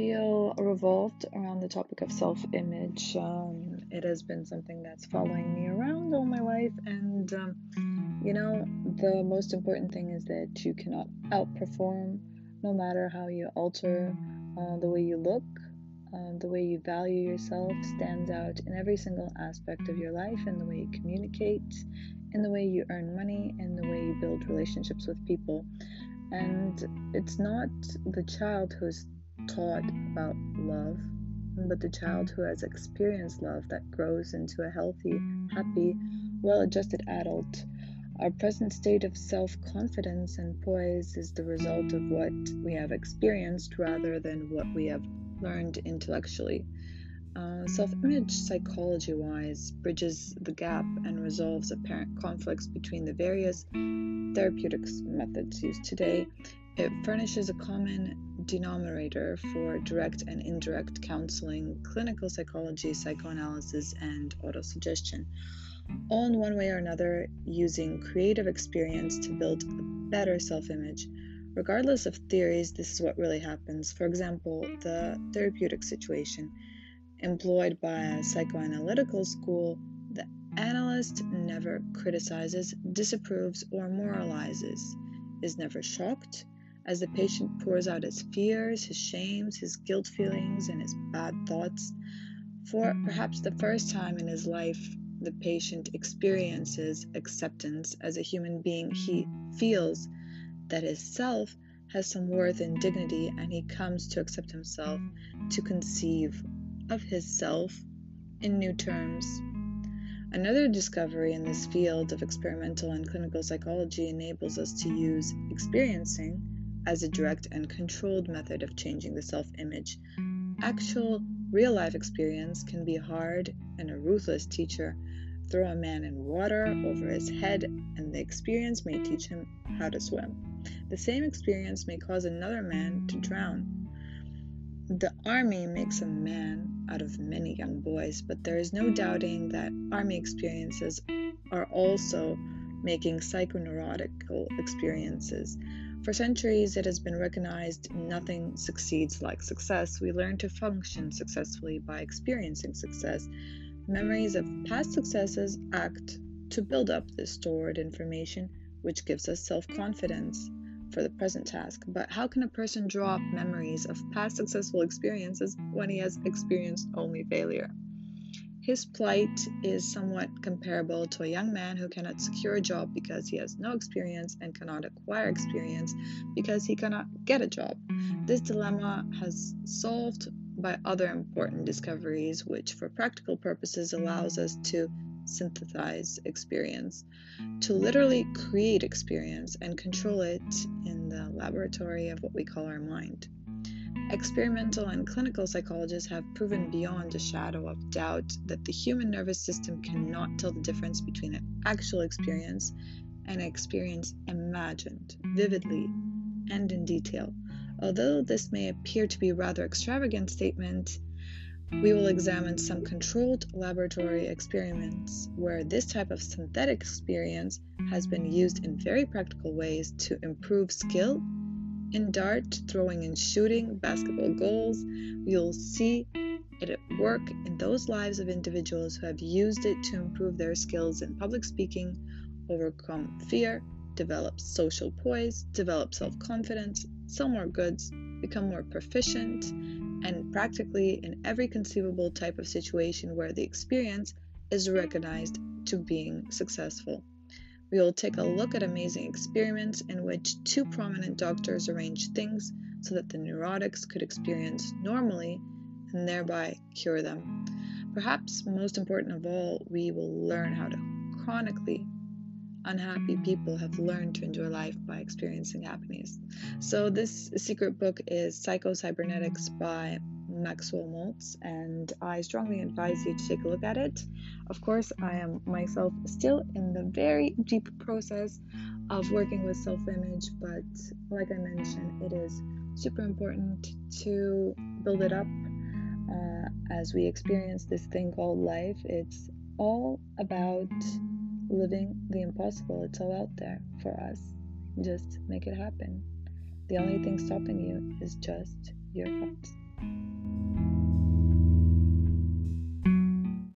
feel revolved around the topic of self image. Um, it has been something that's following me around all my life, and um, you know, the most important thing is that you cannot outperform no matter how you alter uh, the way you look. Uh, the way you value yourself stands out in every single aspect of your life, in the way you communicate, in the way you earn money, in the way you build relationships with people. And it's not the child who's taught about love, but the child who has experienced love that grows into a healthy, happy, well adjusted adult. Our present state of self confidence and poise is the result of what we have experienced rather than what we have learned intellectually. Uh, Self image, psychology wise, bridges the gap and resolves apparent conflicts between the various therapeutics methods used today. It furnishes a common denominator for direct and indirect counseling, clinical psychology, psychoanalysis, and autosuggestion, all in one way or another using creative experience to build a better self image. Regardless of theories, this is what really happens. For example, the therapeutic situation employed by a psychoanalytical school, the analyst never criticizes, disapproves, or moralizes, is never shocked as the patient pours out his fears, his shames, his guilt feelings, and his bad thoughts. For perhaps the first time in his life, the patient experiences acceptance as a human being. He feels that his self has some worth and dignity, and he comes to accept himself, to conceive of his self in new terms. Another discovery in this field of experimental and clinical psychology enables us to use experiencing as a direct and controlled method of changing the self image. Actual real life experience can be hard and a ruthless teacher. Throw a man in water over his head, and the experience may teach him how to swim. The same experience may cause another man to drown. The army makes a man out of many young boys, but there is no doubting that army experiences are also making psychoneurotical experiences. For centuries, it has been recognized nothing succeeds like success. We learn to function successfully by experiencing success. Memories of past successes act to build up this stored information, which gives us self confidence for the present task, but how can a person draw up memories of past successful experiences when he has experienced only failure? His plight is somewhat comparable to a young man who cannot secure a job because he has no experience and cannot acquire experience because he cannot get a job. This dilemma has solved by other important discoveries, which for practical purposes allows us to synthesize experience, to literally create experience and control it in the laboratory of what we call our mind. Experimental and clinical psychologists have proven beyond a shadow of doubt that the human nervous system cannot tell the difference between an actual experience and an experience imagined vividly and in detail. Although this may appear to be a rather extravagant statement, we will examine some controlled laboratory experiments where this type of synthetic experience has been used in very practical ways to improve skill in dart, throwing and shooting, basketball goals. You'll see it at work in those lives of individuals who have used it to improve their skills in public speaking, overcome fear, develop social poise, develop self confidence, sell more goods, become more proficient, and practically in every conceivable type of situation where the experience is recognized to being successful. We will take a look at amazing experiments in which two prominent doctors arranged things so that the neurotics could experience normally and thereby cure them. Perhaps most important of all, we will learn how to chronically unhappy people have learned to enjoy life by experiencing happiness. So, this secret book is Psycho-Cybernetics by Maxwell Maltz, and I strongly advise you to take a look at it. Of course, I am myself still in the very deep process of working with self image, but like I mentioned, it is super important to build it up uh, as we experience this thing called life. It's all about living the impossible. It's all out there for us. Just make it happen. The only thing stopping you is just your thoughts.